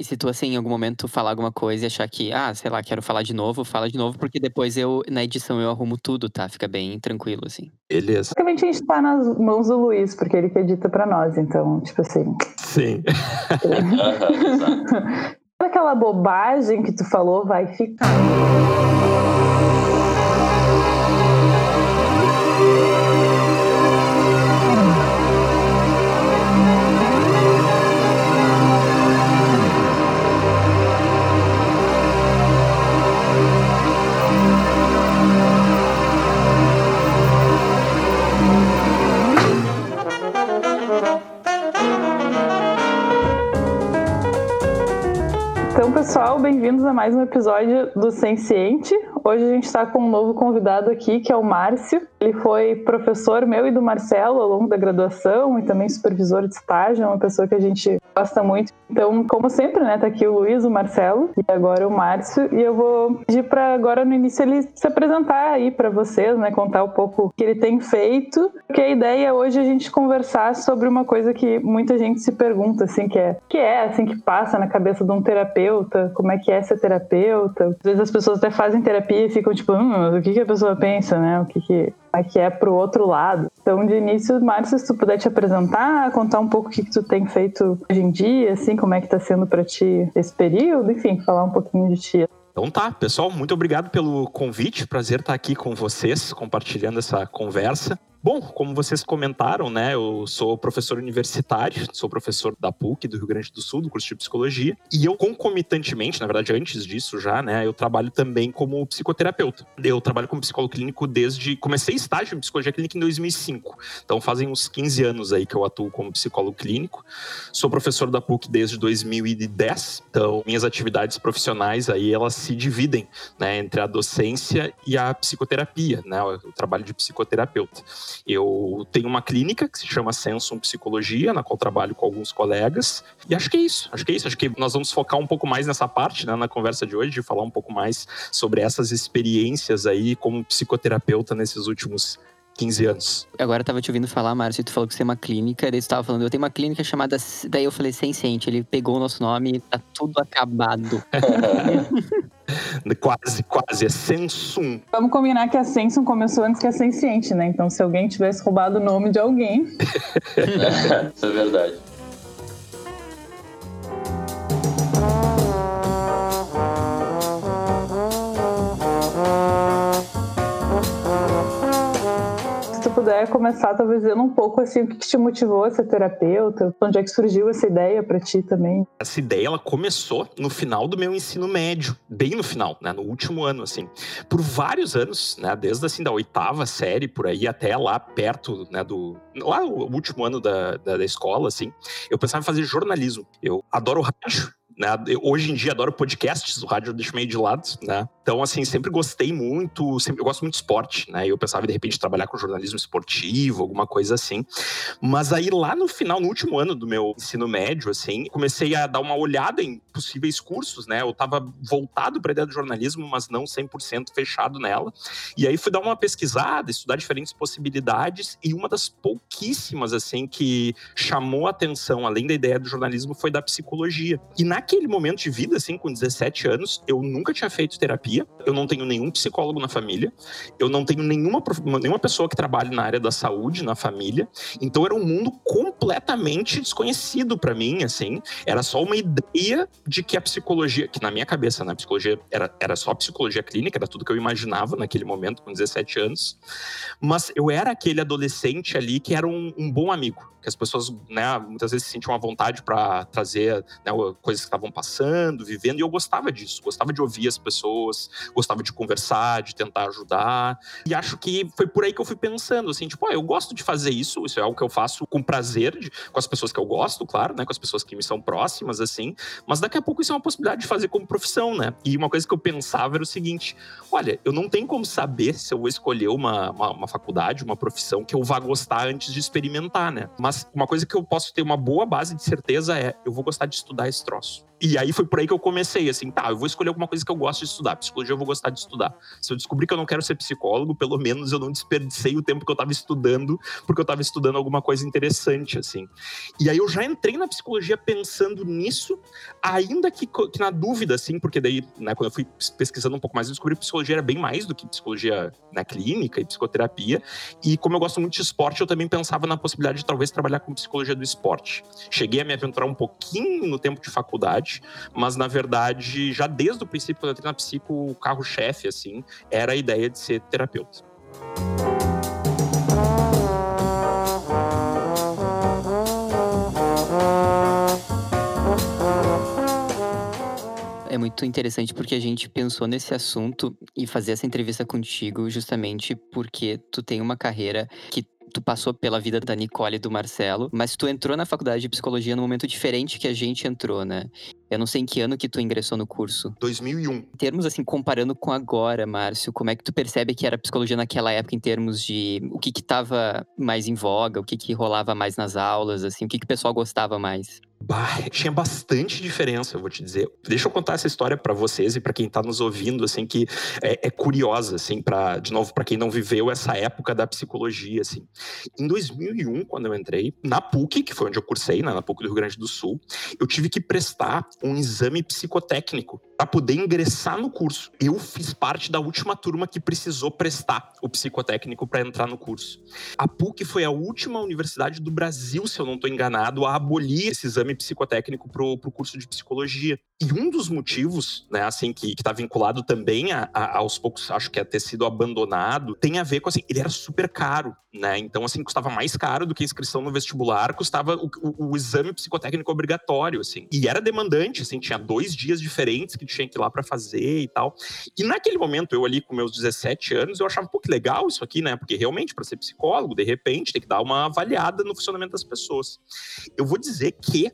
E se tu, assim, em algum momento falar alguma coisa e achar que, ah, sei lá, quero falar de novo, fala de novo, porque depois eu, na edição, eu arrumo tudo, tá? Fica bem tranquilo, assim. Beleza. Basicamente a gente tá nas mãos do Luiz, porque ele que edita pra nós, então, tipo assim. Sim. Aquela bobagem que tu falou vai ficar. A mais um episódio do Senciente. Hoje a gente está com um novo convidado aqui, que é o Márcio. Ele foi professor meu e do Marcelo ao longo da graduação e também supervisor de estágio, é uma pessoa que a gente gosta muito. Então, como sempre, né, tá aqui o Luiz, o Marcelo e agora o Márcio. E eu vou pedir para agora no início ele se apresentar aí para vocês, né, contar um pouco o que ele tem feito. Porque a ideia é hoje a gente conversar sobre uma coisa que muita gente se pergunta, assim, que é, que é assim que passa na cabeça de um terapeuta, como é que é ser terapeuta. Às vezes as pessoas até fazem terapia e ficam tipo, hum, o que, que a pessoa pensa, né? O que que é que é pro outro lado. Então, de início, Márcio, se tu puder te apresentar, contar um pouco o que, que tu tem feito hoje em dia, assim, como é que tá sendo para ti esse período, enfim, falar um pouquinho de ti. Então tá, pessoal, muito obrigado pelo convite. Prazer estar aqui com vocês, compartilhando essa conversa. Bom, como vocês comentaram, né, eu sou professor universitário, sou professor da PUC do Rio Grande do Sul, do curso de psicologia, e eu concomitantemente, na verdade, antes disso já, né, eu trabalho também como psicoterapeuta. Eu trabalho como psicólogo clínico desde comecei estágio em psicologia clínica em 2005. Então fazem uns 15 anos aí que eu atuo como psicólogo clínico. Sou professor da PUC desde 2010. Então minhas atividades profissionais aí elas se dividem, né, entre a docência e a psicoterapia, né, o trabalho de psicoterapeuta. Eu tenho uma clínica que se chama Sensum Psicologia, na qual trabalho com alguns colegas. E acho que é isso. Acho que é isso. Acho que nós vamos focar um pouco mais nessa parte, né, na conversa de hoje, de falar um pouco mais sobre essas experiências aí como psicoterapeuta nesses últimos 15 anos. Agora eu tava te ouvindo falar, Márcio, tu falou que você tem uma clínica, daí você tava falando, eu tenho uma clínica chamada. Daí eu falei, Senciente, ele pegou o nosso nome e tá tudo acabado. quase, quase, é Sensum. Vamos combinar que a Sensum começou antes que a Senciente, né? Então se alguém tivesse roubado o nome de alguém. Isso é verdade. Puder começar, talvez dizendo um pouco assim, o que te motivou a ser terapeuta, onde é que surgiu essa ideia para ti também? Essa ideia, ela começou no final do meu ensino médio, bem no final, né, no último ano, assim. Por vários anos, né, desde assim da oitava série, por aí, até lá perto, né, do... Lá o último ano da, da, da escola, assim, eu pensava em fazer jornalismo. Eu adoro rádio, né? Eu, hoje em dia adoro podcasts, o rádio eu deixo meio de lado, né? Então, assim, sempre gostei muito, sempre, eu gosto muito de esporte, né? Eu pensava, de repente, trabalhar com jornalismo esportivo, alguma coisa assim. Mas aí, lá no final, no último ano do meu ensino médio, assim, comecei a dar uma olhada em possíveis cursos, né? Eu tava voltado para a ideia do jornalismo, mas não 100% fechado nela. E aí fui dar uma pesquisada, estudar diferentes possibilidades, e uma das pouquíssimas, assim, que chamou a atenção, além da ideia do jornalismo, foi da psicologia. E naquele momento de vida, assim, com 17 anos, eu nunca tinha feito terapia, eu não tenho nenhum psicólogo na família, eu não tenho nenhuma, nenhuma pessoa que trabalhe na área da saúde na família, então era um mundo completamente desconhecido para mim, assim, era só uma ideia de que a psicologia, que na minha cabeça, né, a psicologia era, era só psicologia clínica, era tudo que eu imaginava naquele momento, com 17 anos, mas eu era aquele adolescente ali que era um, um bom amigo, que as pessoas, né, muitas vezes sentiam a vontade para trazer né, coisas que passando, vivendo, e eu gostava disso, gostava de ouvir as pessoas, gostava de conversar, de tentar ajudar, e acho que foi por aí que eu fui pensando, assim, tipo, ah, eu gosto de fazer isso, isso é algo que eu faço com prazer, de, com as pessoas que eu gosto, claro, né, com as pessoas que me são próximas, assim, mas daqui a pouco isso é uma possibilidade de fazer como profissão, né, e uma coisa que eu pensava era o seguinte, olha, eu não tenho como saber se eu vou escolher uma, uma, uma faculdade, uma profissão que eu vá gostar antes de experimentar, né, mas uma coisa que eu posso ter uma boa base de certeza é, eu vou gostar de estudar esse troço. E aí foi por aí que eu comecei, assim, tá, eu vou escolher alguma coisa que eu gosto de estudar. Psicologia eu vou gostar de estudar. Se eu descobrir que eu não quero ser psicólogo, pelo menos eu não desperdicei o tempo que eu tava estudando, porque eu tava estudando alguma coisa interessante, assim. E aí eu já entrei na psicologia pensando nisso, ainda que, que na dúvida, assim, porque daí, né, quando eu fui pesquisando um pouco mais, eu descobri que psicologia era bem mais do que psicologia na clínica e psicoterapia. E como eu gosto muito de esporte, eu também pensava na possibilidade de talvez trabalhar com psicologia do esporte. Cheguei a me aventurar um pouquinho no tempo de faculdade, mas na verdade, já desde o princípio, quando eu entrei na psico, o carro-chefe, assim, era a ideia de ser terapeuta. É muito interessante porque a gente pensou nesse assunto e fazer essa entrevista contigo justamente porque tu tem uma carreira que tu passou pela vida da Nicole e do Marcelo, mas tu entrou na faculdade de psicologia num momento diferente que a gente entrou, né? Eu não sei em que ano que tu ingressou no curso. 2001. Em termos, assim, comparando com agora, Márcio, como é que tu percebe que era psicologia naquela época em termos de o que que tava mais em voga, o que que rolava mais nas aulas, assim, o que que o pessoal gostava mais? Bah, tinha bastante diferença, eu vou te dizer. Deixa eu contar essa história para vocês e para quem tá nos ouvindo, assim, que é, é curiosa, assim, para de novo, para quem não viveu essa época da psicologia, assim. Em 2001, quando eu entrei na PUC, que foi onde eu cursei, né, na PUC do Rio Grande do Sul, eu tive que prestar um exame psicotécnico para poder ingressar no curso. Eu fiz parte da última turma que precisou prestar o psicotécnico para entrar no curso. A PUC foi a última universidade do Brasil, se eu não estou enganado, a abolir esse exame psicotécnico para o curso de psicologia. E um dos motivos, né, assim, que está vinculado também a, a, aos poucos, acho que a ter sido abandonado, tem a ver com assim, ele era super caro, né? Então, assim, custava mais caro do que a inscrição no vestibular, custava o, o, o exame psicotécnico obrigatório, assim. E era demandante, assim, tinha dois dias diferentes que tinha que ir lá para fazer e tal. E naquele momento, eu ali com meus 17 anos, eu achava um pouco legal isso aqui, né? Porque realmente, para ser psicólogo, de repente, tem que dar uma avaliada no funcionamento das pessoas. Eu vou dizer que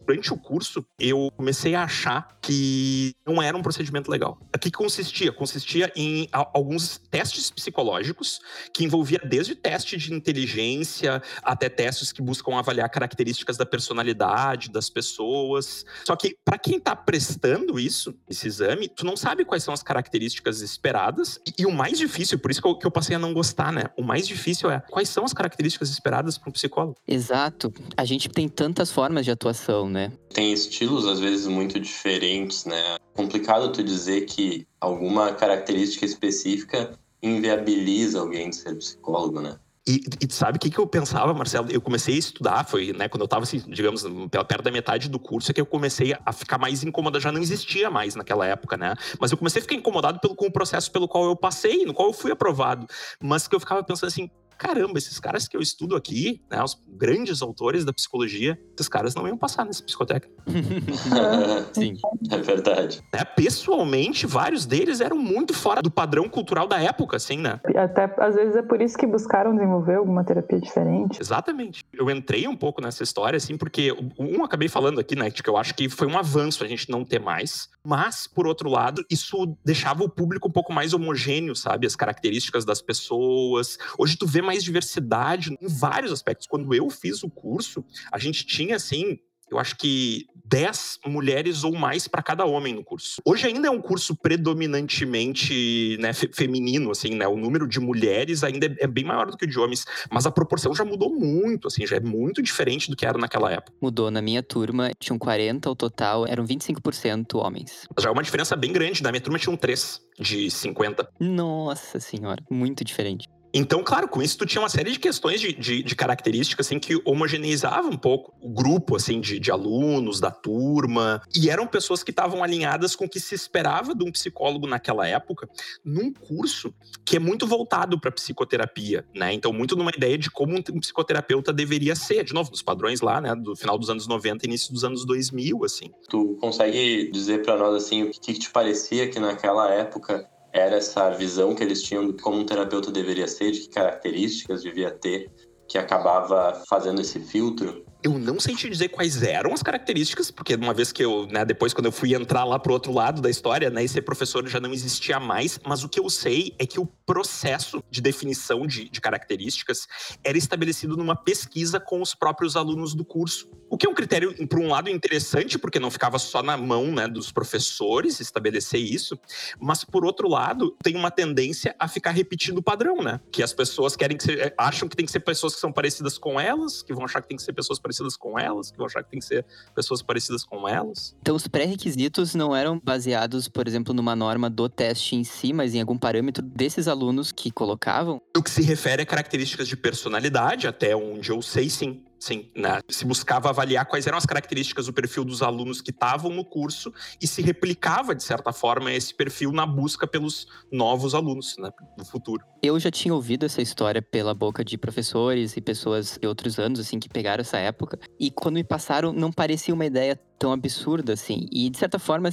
durante o curso, eu comecei a achar que não era um procedimento legal. O que consistia? Consistia em alguns testes psicológicos que envolvia desde teste de inteligência até testes que buscam avaliar características da personalidade das pessoas. Só que para quem está prestando isso, esse exame, tu não sabe quais são as características esperadas. E, e o mais difícil, por isso que eu, que eu, passei a não gostar, né? O mais difícil é quais são as características esperadas para um psicólogo. Exato. A gente tem tantas formas de atuação, né? Tem estilos, às vezes, muito diferentes, né? Complicado tu dizer que alguma característica específica inviabiliza alguém de ser psicólogo, né? E, e, sabe o que, que eu pensava, Marcelo? Eu comecei a estudar, foi né, quando eu estava, assim, digamos, perto da metade do curso, é que eu comecei a ficar mais incomodado. Já não existia mais naquela época, né? Mas eu comecei a ficar incomodado pelo, com o processo pelo qual eu passei, no qual eu fui aprovado. Mas que eu ficava pensando assim, caramba, esses caras que eu estudo aqui, né, os grandes autores da psicologia, esses caras não iam passar nesse psicotécnico. Sim. É verdade. É, pessoalmente, vários deles eram muito fora do padrão cultural da época, assim, né? Até às vezes é por isso que buscaram desenvolver alguma terapia diferente. Exatamente. Eu entrei um pouco nessa história, assim, porque um acabei falando aqui, né, que eu acho que foi um avanço a gente não ter mais, mas, por outro lado, isso deixava o público um pouco mais homogêneo, sabe? As características das pessoas. Hoje tu vê mais diversidade em vários aspectos. Quando eu fiz o curso, a gente tinha, assim, eu acho que 10 mulheres ou mais para cada homem no curso. Hoje ainda é um curso predominantemente né, feminino, assim, né? O número de mulheres ainda é, é bem maior do que o de homens, mas a proporção já mudou muito, assim, já é muito diferente do que era naquela época. Mudou. Na minha turma, tinham 40 ao total, eram 25% homens. Já é uma diferença bem grande. Na minha turma tinham 3 de 50. Nossa senhora, muito diferente. Então, claro, com isso tu tinha uma série de questões de, de, de características assim, que homogeneizavam um pouco o grupo assim, de, de alunos, da turma. E eram pessoas que estavam alinhadas com o que se esperava de um psicólogo naquela época, num curso que é muito voltado para psicoterapia, né? Então, muito numa ideia de como um psicoterapeuta deveria ser, de novo, nos padrões lá, né, do final dos anos 90 início dos anos 2000, assim. Tu consegue dizer para nós assim o que, que te parecia que naquela época era essa visão que eles tinham de como um terapeuta deveria ser, de que características devia ter, que acabava fazendo esse filtro? Eu não sei te dizer quais eram as características, porque uma vez que eu, né, depois quando eu fui entrar lá pro outro lado da história, né, e ser professor já não existia mais, mas o que eu sei é que o processo de definição de, de características era estabelecido numa pesquisa com os próprios alunos do curso. O que é um critério, por um lado, interessante, porque não ficava só na mão né, dos professores estabelecer isso, mas por outro lado, tem uma tendência a ficar repetindo o padrão, né? Que as pessoas querem que se, acham que tem que ser pessoas que são parecidas com elas, que vão achar que tem que ser pessoas parecidas com elas, que vão achar que tem que ser pessoas parecidas com elas. Então, os pré-requisitos não eram baseados, por exemplo, numa norma do teste em si, mas em algum parâmetro desses alunos que colocavam? O que se refere a características de personalidade, até onde eu sei sim. Sim, né? se buscava avaliar quais eram as características do perfil dos alunos que estavam no curso e se replicava, de certa forma, esse perfil na busca pelos novos alunos né, no futuro. Eu já tinha ouvido essa história pela boca de professores e pessoas de outros anos, assim, que pegaram essa época. E quando me passaram, não parecia uma ideia tão absurda, assim. E, de certa forma,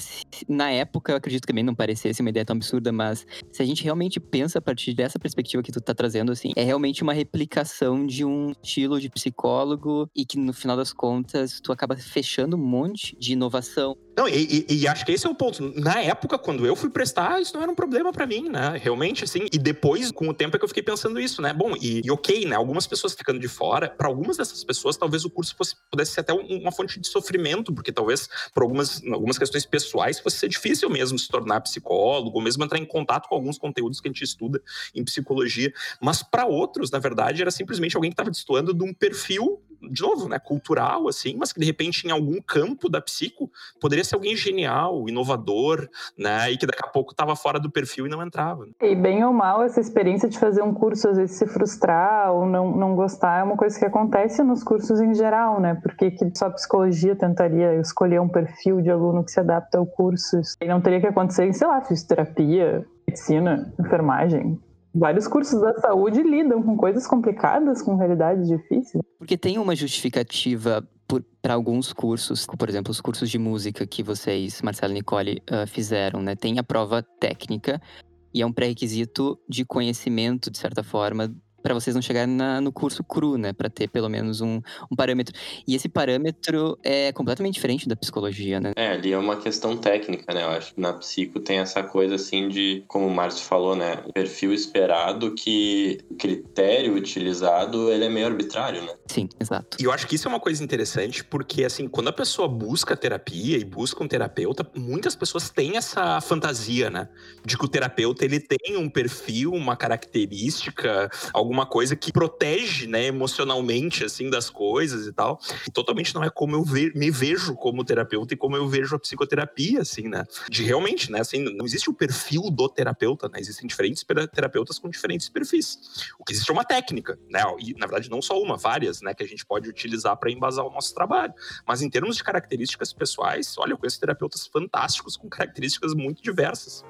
na época, eu acredito que também não parecesse uma ideia tão absurda, mas se a gente realmente pensa a partir dessa perspectiva que tu tá trazendo, assim, é realmente uma replicação de um estilo de psicólogo e que, no final das contas, tu acaba fechando um monte de inovação não, e, e, e, acho que esse é o ponto. Na época, quando eu fui prestar, isso não era um problema para mim, né? Realmente, assim. E depois, com o tempo, é que eu fiquei pensando isso, né? Bom, e, e ok, né? Algumas pessoas ficando de fora, para algumas dessas pessoas, talvez o curso fosse, pudesse ser até uma fonte de sofrimento, porque talvez, por algumas, algumas questões pessoais, fosse ser difícil mesmo se tornar psicólogo, ou mesmo entrar em contato com alguns conteúdos que a gente estuda em psicologia. Mas para outros, na verdade, era simplesmente alguém que estava destoando de um perfil de novo, né, cultural, assim, mas que de repente em algum campo da psico poderia ser alguém genial, inovador, né, e que daqui a pouco estava fora do perfil e não entrava. Né? E bem ou mal, essa experiência de fazer um curso, às vezes se frustrar ou não, não gostar, é uma coisa que acontece nos cursos em geral, né, porque que só psicologia tentaria escolher um perfil de aluno que se adapta ao curso, e não teria que acontecer em, sei lá, fisioterapia, medicina, enfermagem, vários cursos da saúde lidam com coisas complicadas, com realidades difíceis. Porque tem uma justificativa para alguns cursos, por exemplo, os cursos de música que vocês, Marcelo e Nicole, uh, fizeram, né? Tem a prova técnica e é um pré-requisito de conhecimento, de certa forma, para vocês não chegarem na, no curso cru, né? Para ter pelo menos um, um, parâmetro. E esse parâmetro é completamente diferente da psicologia, né? É, ali é uma questão técnica, né? Eu acho que na psico tem essa coisa assim de, como o Márcio falou, né? O perfil esperado que o critério utilizado ele é meio arbitrário, né? Sim, exato. E eu acho que isso é uma coisa interessante porque, assim, quando a pessoa busca terapia e busca um terapeuta, muitas pessoas têm essa fantasia, né? De que o terapeuta ele tem um perfil, uma característica, alguma coisa que protege, né, emocionalmente, assim, das coisas e tal. E totalmente não é como eu ve me vejo como terapeuta e como eu vejo a psicoterapia, assim, né? De realmente, né, assim, não existe o perfil do terapeuta, né? Existem diferentes terapeutas com diferentes perfis. O que existe é uma técnica, né? E, na verdade, não só uma, várias, né, que a gente pode utilizar para embasar o nosso trabalho. Mas em termos de características pessoais, olha, eu conheço terapeutas fantásticos com características muito diversas.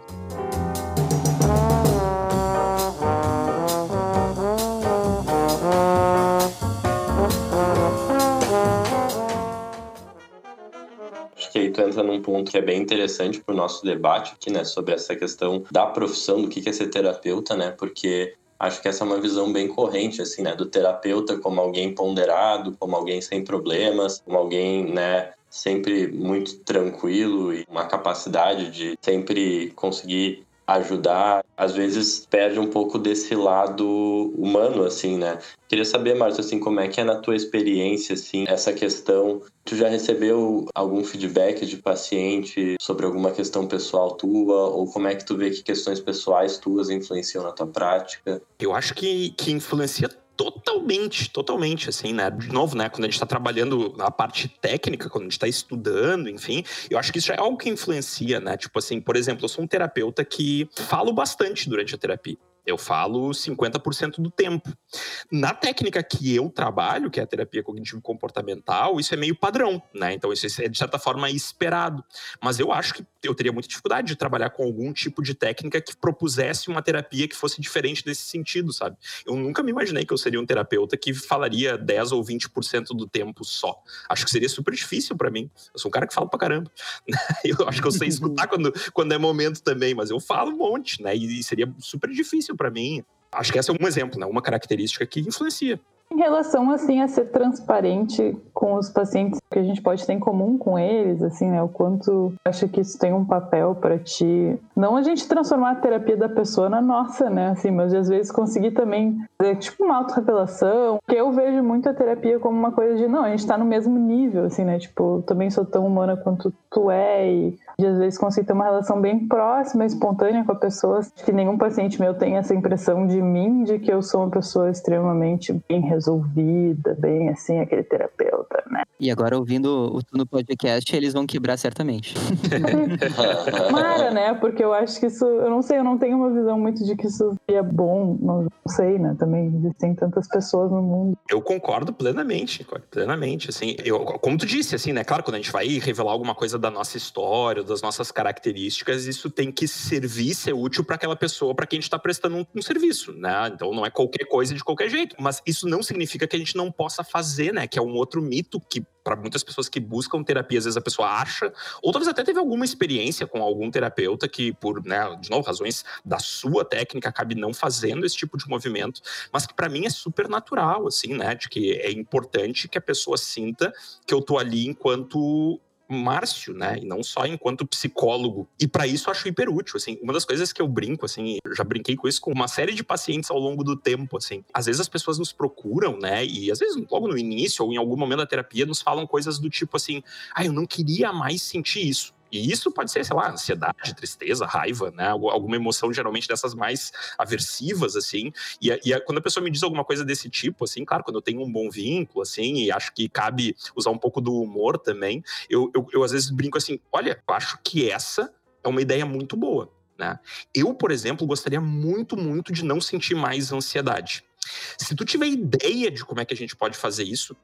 Entra num ponto que é bem interessante para o nosso debate aqui, né, sobre essa questão da profissão, do que é ser terapeuta, né, porque acho que essa é uma visão bem corrente, assim, né, do terapeuta como alguém ponderado, como alguém sem problemas, como alguém, né, sempre muito tranquilo e uma capacidade de sempre conseguir ajudar, às vezes perde um pouco desse lado humano, assim, né? Queria saber, Márcio, assim, como é que é na tua experiência, assim, essa questão. Tu já recebeu algum feedback de paciente sobre alguma questão pessoal tua? Ou como é que tu vê que questões pessoais tuas influenciam na tua prática? Eu acho que, que influencia totalmente, totalmente, assim, né? De novo, né? Quando a gente está trabalhando a parte técnica, quando a gente está estudando, enfim, eu acho que isso é algo que influencia, né? Tipo assim, por exemplo, eu sou um terapeuta que falo bastante durante a terapia. Eu falo 50% do tempo. Na técnica que eu trabalho, que é a terapia cognitivo-comportamental, isso é meio padrão, né? Então isso é de certa forma esperado. Mas eu acho que eu teria muita dificuldade de trabalhar com algum tipo de técnica que propusesse uma terapia que fosse diferente desse sentido, sabe? Eu nunca me imaginei que eu seria um terapeuta que falaria 10 ou 20% do tempo só. Acho que seria super difícil para mim. Eu sou um cara que fala pra caramba. Eu acho que eu sei escutar quando, quando é momento também, mas eu falo um monte, né? E seria super difícil para mim. Acho que esse é um exemplo, né? Uma característica que influencia. Em relação, assim, a ser transparente com os pacientes que a gente pode ter em comum com eles, assim, né? O quanto acha que isso tem um papel para ti. Não a gente transformar a terapia da pessoa na nossa, né? Assim, mas às vezes conseguir também fazer, tipo, uma autorrevelação. Porque eu vejo muito a terapia como uma coisa de, não, a gente tá no mesmo nível, assim, né? Tipo, eu também sou tão humana quanto tu é e de às vezes conseguir ter uma relação bem próxima, espontânea com a pessoa. Que nenhum paciente meu tem essa impressão de mim, de que eu sou uma pessoa extremamente bem resolvida, bem assim, aquele terapeuta, né? E agora, ouvindo o Tu no podcast, eles vão quebrar certamente. Mara, né? Porque eu acho que isso, eu não sei, eu não tenho uma visão muito de que isso seria bom, não sei, né? Também existem tantas pessoas no mundo. Eu concordo plenamente, plenamente, assim, eu, como tu disse, assim, né? Claro, quando a gente vai revelar alguma coisa da nossa história, das nossas características, isso tem que servir, ser útil para aquela pessoa, para quem a gente está prestando um, um, serviço, né? Então não é qualquer coisa de qualquer jeito. Mas isso não significa que a gente não possa fazer, né? Que é um outro mito que para muitas pessoas que buscam terapia, às vezes a pessoa acha, ou talvez até teve alguma experiência com algum terapeuta que, por, né, de novo, razões da sua técnica, acabe não fazendo esse tipo de movimento, mas que para mim é super natural, assim, né, de que é importante que a pessoa sinta que eu tô ali enquanto Márcio, né? E não só enquanto psicólogo. E para isso eu acho hiper útil, assim. Uma das coisas que eu brinco, assim, eu já brinquei com isso com uma série de pacientes ao longo do tempo, assim. Às vezes as pessoas nos procuram, né? E às vezes logo no início ou em algum momento da terapia nos falam coisas do tipo assim: "Ah, eu não queria mais sentir isso". E isso pode ser, sei lá, ansiedade, tristeza, raiva, né? Alguma emoção, geralmente dessas mais aversivas, assim. E, e quando a pessoa me diz alguma coisa desse tipo, assim, claro, quando eu tenho um bom vínculo, assim, e acho que cabe usar um pouco do humor também, eu, eu, eu às vezes brinco assim: olha, eu acho que essa é uma ideia muito boa. Né? Eu, por exemplo, gostaria muito, muito de não sentir mais ansiedade. Se tu tiver ideia de como é que a gente pode fazer isso,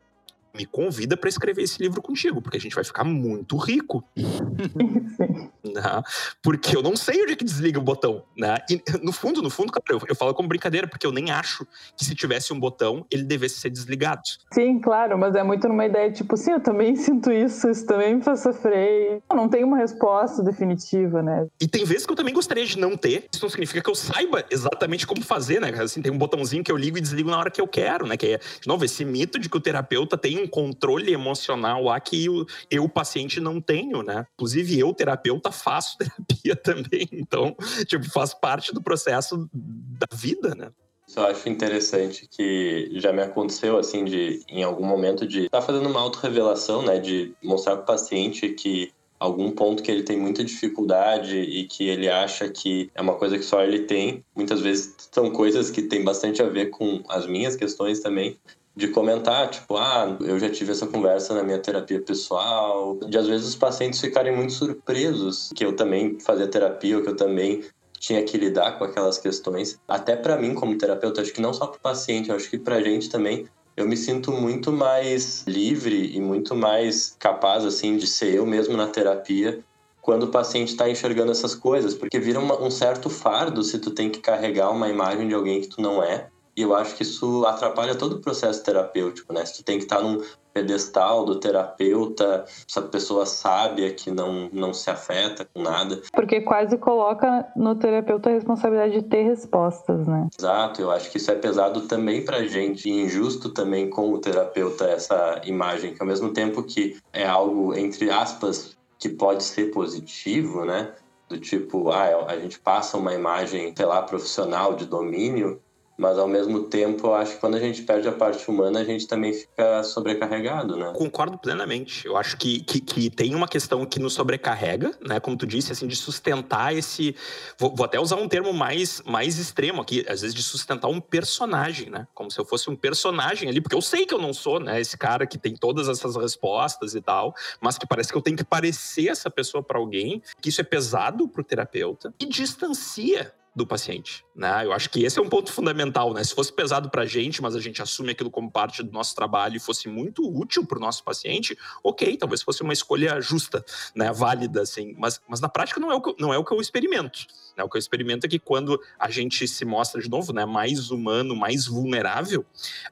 me convida para escrever esse livro contigo, porque a gente vai ficar muito rico. né? Porque eu não sei onde é que desliga o botão. Né? E, no fundo, no fundo, cara, eu, eu falo como brincadeira, porque eu nem acho que se tivesse um botão, ele devesse ser desligado. Sim, claro, mas é muito numa ideia tipo, sim, eu também sinto isso, isso também me faz sofrer. Não tem uma resposta definitiva, né? E tem vezes que eu também gostaria de não ter. Isso não significa que eu saiba exatamente como fazer, né? Assim, tem um botãozinho que eu ligo e desligo na hora que eu quero, né? Que é, de novo, esse mito de que o terapeuta tem um controle emocional lá que eu, eu, paciente, não tenho, né? Inclusive, eu, terapeuta, faço terapia também. Então, tipo, faz parte do processo da vida, né? Eu acho interessante que já me aconteceu, assim, de em algum momento de estar tá fazendo uma autorrevelação, né? De mostrar para o paciente que algum ponto que ele tem muita dificuldade e que ele acha que é uma coisa que só ele tem. Muitas vezes são coisas que têm bastante a ver com as minhas questões também, de comentar, tipo, ah, eu já tive essa conversa na minha terapia pessoal, de às vezes os pacientes ficarem muito surpresos que eu também fazia terapia, ou que eu também tinha que lidar com aquelas questões. Até para mim como terapeuta, acho que não só para o paciente, acho que para a gente também, eu me sinto muito mais livre e muito mais capaz assim de ser eu mesmo na terapia quando o paciente está enxergando essas coisas, porque vira uma, um certo fardo se tu tem que carregar uma imagem de alguém que tu não é e eu acho que isso atrapalha todo o processo terapêutico, né? Se tu tem que estar num pedestal do terapeuta, essa pessoa sábia que não, não se afeta com nada. Porque quase coloca no terapeuta a responsabilidade de ter respostas, né? Exato, eu acho que isso é pesado também pra gente e injusto também com o terapeuta essa imagem, que ao mesmo tempo que é algo, entre aspas, que pode ser positivo, né? Do tipo, ah, a gente passa uma imagem, sei lá, profissional de domínio, mas ao mesmo tempo, eu acho que quando a gente perde a parte humana, a gente também fica sobrecarregado, né? Concordo plenamente. Eu acho que, que, que tem uma questão que nos sobrecarrega, né? Como tu disse, assim, de sustentar esse. Vou, vou, até usar um termo mais, mais extremo aqui, às vezes de sustentar um personagem, né? Como se eu fosse um personagem ali, porque eu sei que eu não sou, né? Esse cara que tem todas essas respostas e tal, mas que parece que eu tenho que parecer essa pessoa para alguém, que isso é pesado pro terapeuta e distancia do paciente, né? Eu acho que esse é um ponto fundamental, né? Se fosse pesado para a gente, mas a gente assume aquilo como parte do nosso trabalho e fosse muito útil para o nosso paciente, ok, talvez fosse uma escolha justa, né? Válida, assim. Mas, mas na prática não é o que, não é o que eu experimento. Né? O que eu experimento é que quando a gente se mostra de novo, né? Mais humano, mais vulnerável,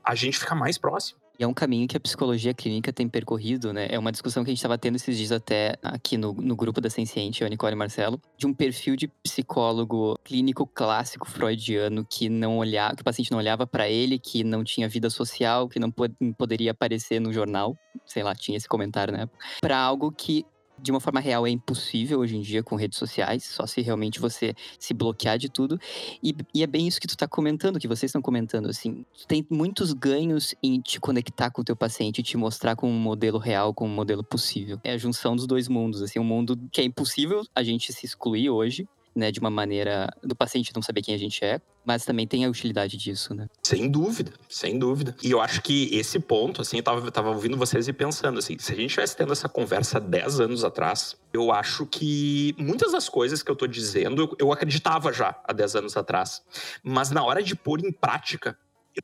a gente fica mais próximo É um caminho que a psicologia clínica tem percorrido, né? É uma discussão que a gente estava tendo esses dias até aqui no, no grupo da Senciente, eu, Nicole e Marcelo, de um perfil de psicólogo clínico clássico freudiano que não olhava, que o paciente não olhava para ele, que não tinha vida social, que não, pod poderia aparecer no jornal, sei lá, tinha esse comentário né? para algo que de uma forma real é impossível hoje em dia com redes sociais, só se realmente você se bloquear de tudo. E, e é bem isso que tu tá comentando, que vocês estão comentando, assim. Tu tem muitos ganhos em te conectar com o teu paciente, te mostrar com um modelo real, com um modelo possível. É a junção dos dois mundos, assim, um mundo que é impossível a gente se excluir hoje, né, de uma maneira do paciente não saber quem a gente é, mas também tem a utilidade disso, né? Sem dúvida, sem dúvida. E eu acho que esse ponto, assim, eu tava, tava ouvindo vocês e pensando, assim, se a gente estivesse tendo essa conversa 10 anos atrás, eu acho que muitas das coisas que eu tô dizendo, eu, eu acreditava já há 10 anos atrás. Mas na hora de pôr em prática,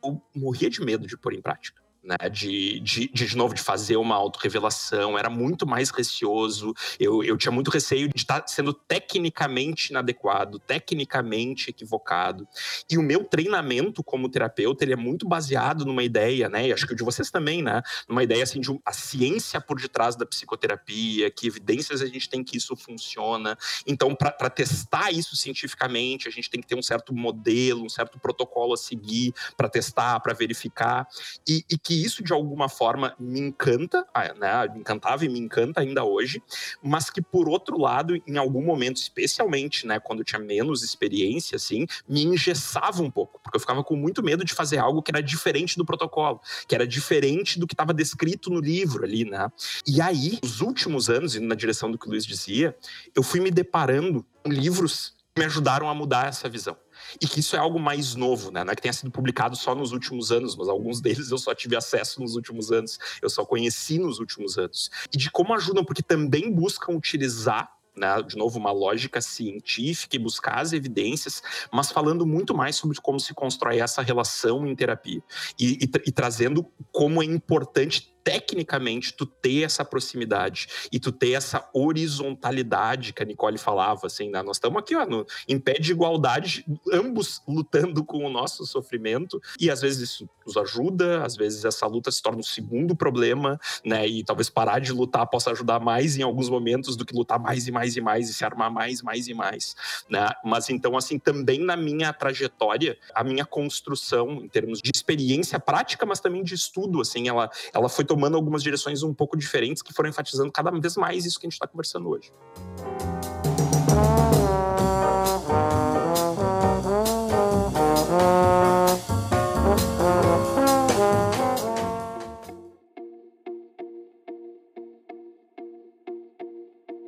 eu morria de medo de pôr em prática né, de, de, de, novo, de fazer uma autorrevelação, era muito mais receoso, eu, eu tinha muito receio de estar sendo tecnicamente inadequado, tecnicamente equivocado, e o meu treinamento como terapeuta, ele é muito baseado numa ideia, né, e acho que o de vocês também, né, numa ideia, assim, de a ciência por detrás da psicoterapia, que evidências a gente tem que isso funciona, então, para testar isso cientificamente, a gente tem que ter um certo modelo, um certo protocolo a seguir para testar, para verificar, e, e que isso de alguma forma me encanta, ah, né? Me encantava e me encanta ainda hoje, mas que por outro lado, em algum momento, especialmente, né, quando eu tinha menos experiência, assim, me engessava um pouco, porque eu ficava com muito medo de fazer algo que era diferente do protocolo, que era diferente do que estava descrito no livro ali, né? E aí, nos últimos anos, indo na direção do que o Luiz dizia, eu fui me deparando com livros que me ajudaram a mudar essa visão e que isso é algo mais novo, né? Não é que tenha sido publicado só nos últimos anos, mas alguns deles eu só tive acesso nos últimos anos, eu só conheci nos últimos anos. E de como ajudam, porque também buscam utilizar né, de novo, uma lógica científica e buscar as evidências, mas falando muito mais sobre como se constrói essa relação em terapia e, e, e trazendo como é importante tecnicamente tu ter essa proximidade e tu ter essa horizontalidade que a Nicole falava, assim, né? nós estamos aqui, ó, no, em pé de igualdade, ambos lutando com o nosso sofrimento e às vezes isso nos ajuda, às vezes essa luta se torna um segundo problema, né? E talvez parar de lutar possa ajudar mais em alguns momentos do que lutar mais e mais e mais e se armar mais, mais e mais, né? Mas então, assim, também na minha trajetória, a minha construção em termos de experiência prática, mas também de estudo, assim, ela, ela foi tomando algumas direções um pouco diferentes que foram enfatizando cada vez mais isso que a gente está conversando hoje.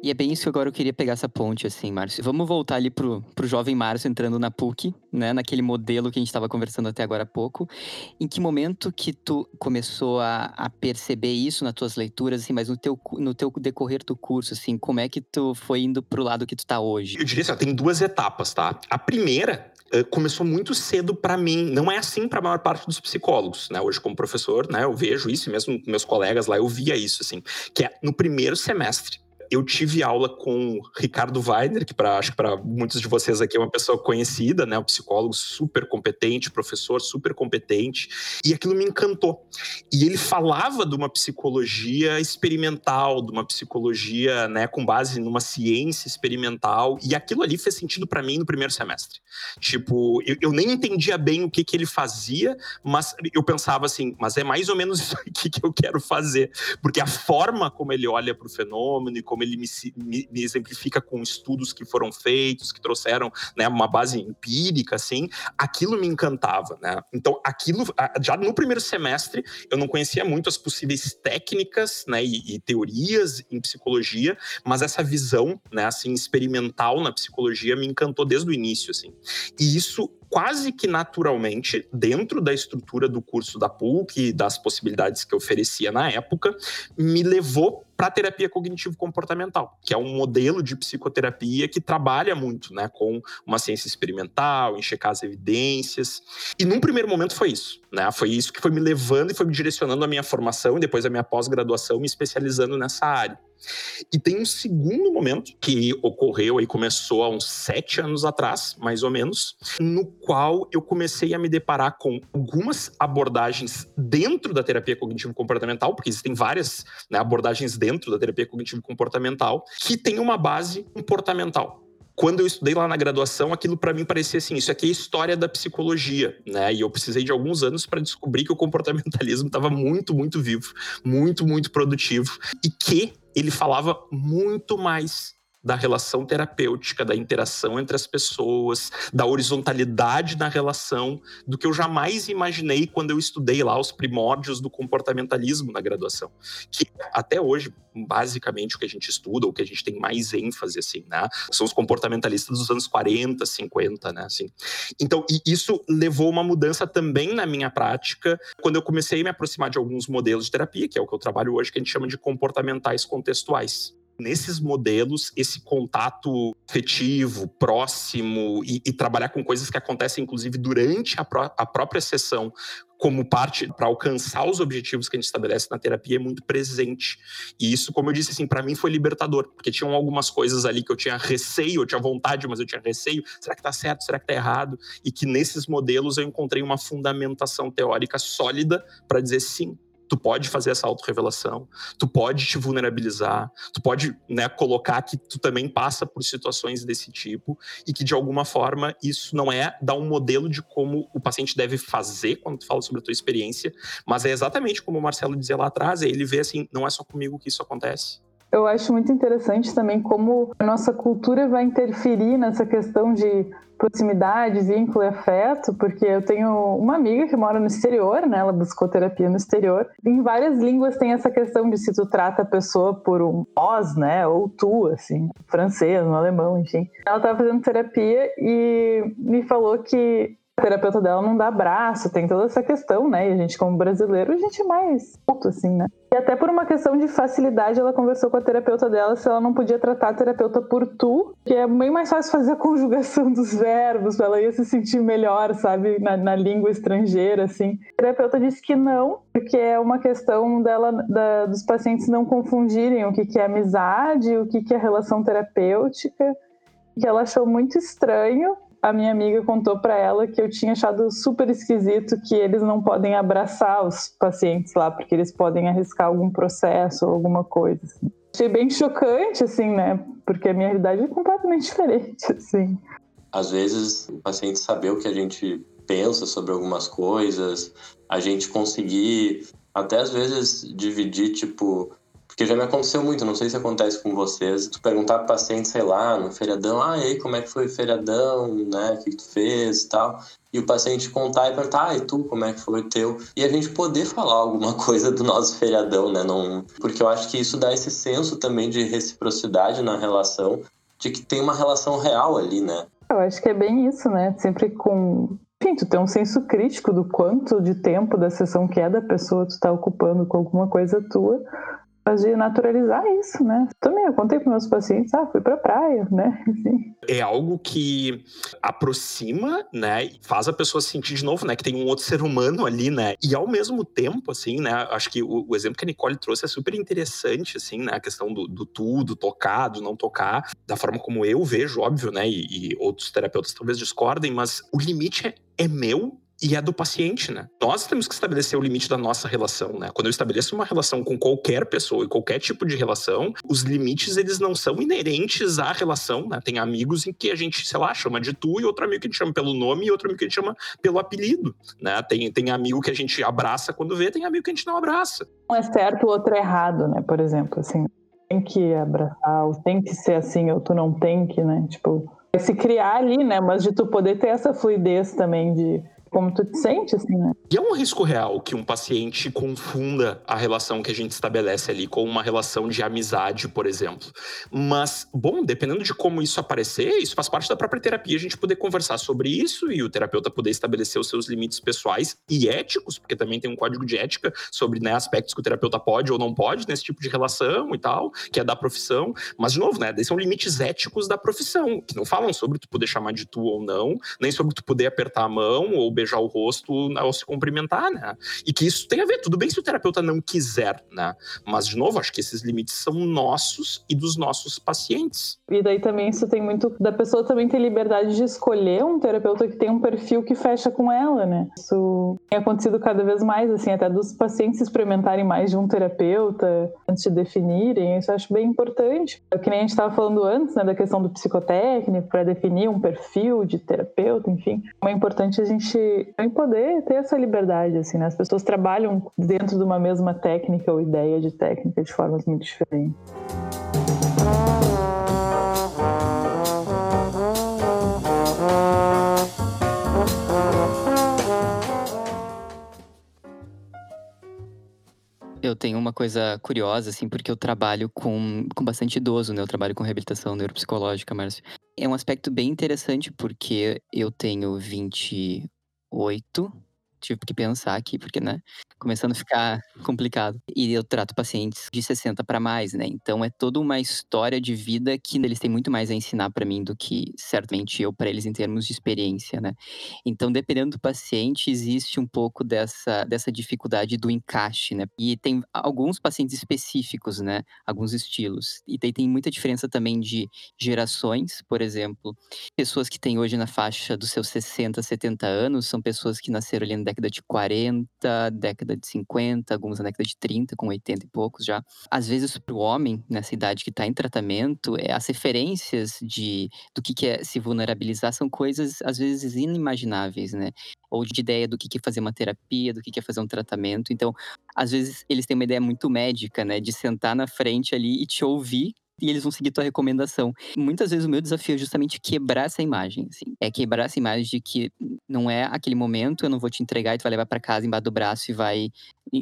E é bem isso que agora eu queria pegar essa ponte, assim, Márcio. Vamos voltar ali pro, pro jovem Márcio entrando na PUC, né? Naquele modelo que a gente estava conversando até agora há pouco. Em que momento que tu começou a, a, perceber isso nas tuas leituras, assim, mas no teu, no teu decorrer do curso, assim, como é que tu foi indo pro lado que tu tá hoje? Eu diria assim, tem duas etapas, tá? A primeira começou muito cedo para mim. Não é assim para a maior parte dos psicólogos, né? Hoje como professor, né, eu vejo isso, e mesmo meus colegas lá eu via isso assim, que é no primeiro semestre eu tive aula com Ricardo Weiner, que pra, acho que para muitos de vocês aqui é uma pessoa conhecida, né? Um psicólogo super competente, professor super competente, e aquilo me encantou. E ele falava de uma psicologia experimental, de uma psicologia, né, com base numa ciência experimental, e aquilo ali fez sentido para mim no primeiro semestre. Tipo, eu, eu, nem entendia bem o que, que ele fazia, mas eu pensava assim, mas é mais ou menos isso aqui que eu quero fazer, porque a forma como ele olha para o fenômeno e como como ele me, me, me, exemplifica com estudos que foram feitos, que trouxeram né, uma base empírica, assim, aquilo me encantava, né? Então, aquilo, já no primeiro semestre, eu não conhecia muito as possíveis técnicas, né, e, e teorias em psicologia, mas essa visão, né, assim, experimental na psicologia me encantou desde o início, assim. E isso quase que naturalmente, dentro da estrutura do curso da PUC e das possibilidades que oferecia na época, me levou para terapia cognitivo-comportamental, que é um modelo de psicoterapia que trabalha muito né, com uma ciência experimental, em checar as evidências. E num primeiro momento foi isso. Né? Foi isso que foi me levando e foi me direcionando a minha formação e depois a minha pós-graduação, me especializando nessa área. E tem um segundo momento que ocorreu e começou há uns sete anos atrás, mais ou menos, no qual eu comecei a me deparar com algumas abordagens dentro da terapia cognitivo-comportamental, porque existem várias né, abordagens dentro da terapia cognitivo-comportamental, que tem uma base comportamental quando eu estudei lá na graduação, aquilo para mim parecia assim, isso aqui é história da psicologia, né? E eu precisei de alguns anos para descobrir que o comportamentalismo estava muito, muito vivo, muito, muito produtivo e que ele falava muito mais da relação terapêutica, da interação entre as pessoas, da horizontalidade na relação, do que eu jamais imaginei quando eu estudei lá os primórdios do comportamentalismo na graduação. Que até hoje, basicamente, o que a gente estuda, o que a gente tem mais ênfase, assim, né? São os comportamentalistas dos anos 40, 50, né? Assim. Então, isso levou uma mudança também na minha prática, quando eu comecei a me aproximar de alguns modelos de terapia, que é o que eu trabalho hoje, que a gente chama de comportamentais contextuais nesses modelos esse contato afetivo, próximo e, e, trabalhar com coisas que acontecem inclusive durante a, pró a própria sessão como parte para alcançar os objetivos que a gente estabelece na terapia é muito presente. E isso, como eu disse, assim, para mim foi libertador, porque tinham algumas coisas ali que eu tinha receio, eu tinha vontade, mas eu tinha receio. Será que está certo? Será que está errado? E que nesses modelos eu encontrei uma fundamentação teórica sólida para dizer sim, tu pode fazer essa autorrevelação, tu pode te vulnerabilizar, tu pode né, colocar que tu também passa por situações desse tipo e que de alguma forma isso não é dar um modelo de como o paciente deve fazer quando tu fala sobre a tua experiência, mas é exatamente como o Marcelo dizia lá atrás, é ele vê assim, não é só comigo que isso acontece. Eu acho muito interessante também como a nossa cultura vai interferir nessa questão de proximidade, vínculo e afeto, porque eu tenho uma amiga que mora no exterior, né? Ela buscou terapia no exterior. Em várias línguas tem essa questão de se tu trata a pessoa por um nós, né? Ou tu, assim, francês, no alemão, enfim. Ela estava fazendo terapia e me falou que terapeuta dela não dá abraço, tem toda essa questão, né? E a gente, como brasileiro, a gente é mais puto, assim, né? E até por uma questão de facilidade, ela conversou com a terapeuta dela se ela não podia tratar a terapeuta por tu, que é bem mais fácil fazer a conjugação dos verbos, ela ia se sentir melhor, sabe? Na, na língua estrangeira, assim. A terapeuta disse que não, porque é uma questão dela, da, dos pacientes não confundirem o que, que é amizade, o que, que é relação terapêutica, que ela achou muito estranho a minha amiga contou para ela que eu tinha achado super esquisito que eles não podem abraçar os pacientes lá, porque eles podem arriscar algum processo ou alguma coisa. Assim. Achei bem chocante, assim, né? Porque a minha realidade é completamente diferente, assim. Às vezes, o paciente saber o que a gente pensa sobre algumas coisas, a gente conseguir até às vezes dividir, tipo, porque já me aconteceu muito, não sei se acontece com vocês, tu perguntar pro paciente, sei lá, no feriadão, ah, e aí, como é que foi o feriadão, né, o que, tu fez e tal, e o paciente contar e perguntar, ah, e tu, como é que foi o teu? E a gente poder falar alguma coisa do nosso feriadão, né, não... porque eu acho que isso dá esse senso também de reciprocidade na relação, de que tem uma relação real ali, né. Eu acho que é bem isso, né, sempre com enfim, tu tem um senso crítico do quanto de tempo da sessão que é da pessoa tu tá ocupando com alguma coisa tua, de naturalizar isso, né? Também eu contei para meus pacientes, ah, fui para praia, né? É algo que aproxima, né? E faz a pessoa sentir de novo, né? Que tem um outro ser humano ali, né? E ao mesmo tempo, assim, né? Acho que o, o exemplo que a Nicole trouxe é super interessante, assim, né? A questão do, do tudo, tocar, do não tocar, da forma como eu vejo, óbvio, né? E, e outros terapeutas talvez discordem, mas o limite é, é meu e é do paciente, né? Nós temos que estabelecer o limite da nossa relação, né? Quando eu estabeleço uma relação com qualquer pessoa e qualquer tipo de relação, os limites eles não são inerentes à relação, né? Tem amigos em que a gente, sei lá, chama de tu e outro amigo que a gente chama pelo nome e outro amigo que a gente chama pelo apelido, né? Tem, tem amigo que a gente abraça quando vê, tem amigo que a gente não abraça. Um é certo, o outro é errado, né? Por exemplo, assim, tem que abraçar, ou tem que ser assim, ou tu não tem que, né? Tipo, se criar ali, né? Mas de tu poder ter essa fluidez também de como tu te sente, assim, né? E é um risco real que um paciente confunda a relação que a gente estabelece ali com uma relação de amizade, por exemplo. Mas, bom, dependendo de como isso aparecer, isso faz parte da própria terapia, a gente poder conversar sobre isso e o terapeuta poder estabelecer os seus limites pessoais e éticos, porque também tem um código de ética sobre né, aspectos que o terapeuta pode ou não pode nesse tipo de relação e tal, que é da profissão. Mas, de novo, né, são limites éticos da profissão, que não falam sobre tu poder chamar de tu ou não, nem sobre tu poder apertar a mão ou beijar o rosto ao se cumprimentar, né? E que isso tem a ver, tudo bem se o terapeuta não quiser, né? Mas, de novo, acho que esses limites são nossos e dos nossos pacientes. E daí também isso tem muito da pessoa também ter liberdade de escolher um terapeuta que tem um perfil que fecha com ela, né? Isso tem acontecido cada vez mais, assim, até dos pacientes experimentarem mais de um terapeuta antes de definirem, isso eu acho bem importante. É que nem a gente estava falando antes, né, da questão do psicotécnico, para definir um perfil de terapeuta, enfim. É importante a gente poder ter essa liberdade, assim, né? As pessoas trabalham dentro de uma mesma técnica ou ideia de técnica de formas muito diferentes. Eu tenho uma coisa curiosa, assim, porque eu trabalho com, com bastante idoso, né? Eu trabalho com reabilitação neuropsicológica, Márcio. É um aspecto bem interessante, porque eu tenho 28, tive que pensar aqui, porque, né? Começando a ficar complicado. E eu trato pacientes de 60 para mais, né? Então é toda uma história de vida que eles têm muito mais a ensinar para mim do que certamente eu para eles em termos de experiência, né? Então, dependendo do paciente, existe um pouco dessa, dessa dificuldade do encaixe, né? E tem alguns pacientes específicos, né? Alguns estilos. E tem, tem muita diferença também de gerações, por exemplo. Pessoas que têm hoje na faixa dos seus 60, 70 anos são pessoas que nasceram ali na década de 40, década de 50, alguns na década de 30, com 80 e poucos já. Às vezes, para o homem, nessa idade que está em tratamento, é, as referências de, do que, que é se vulnerabilizar são coisas, às vezes, inimagináveis, né? Ou de ideia do que, que é fazer uma terapia, do que, que é fazer um tratamento. Então, às vezes, eles têm uma ideia muito médica, né? De sentar na frente ali e te ouvir e eles vão seguir tua recomendação. Muitas vezes o meu desafio é justamente quebrar essa imagem, assim. É quebrar essa imagem de que não é aquele momento, eu não vou te entregar e tu vai levar para casa embaixo do braço e vai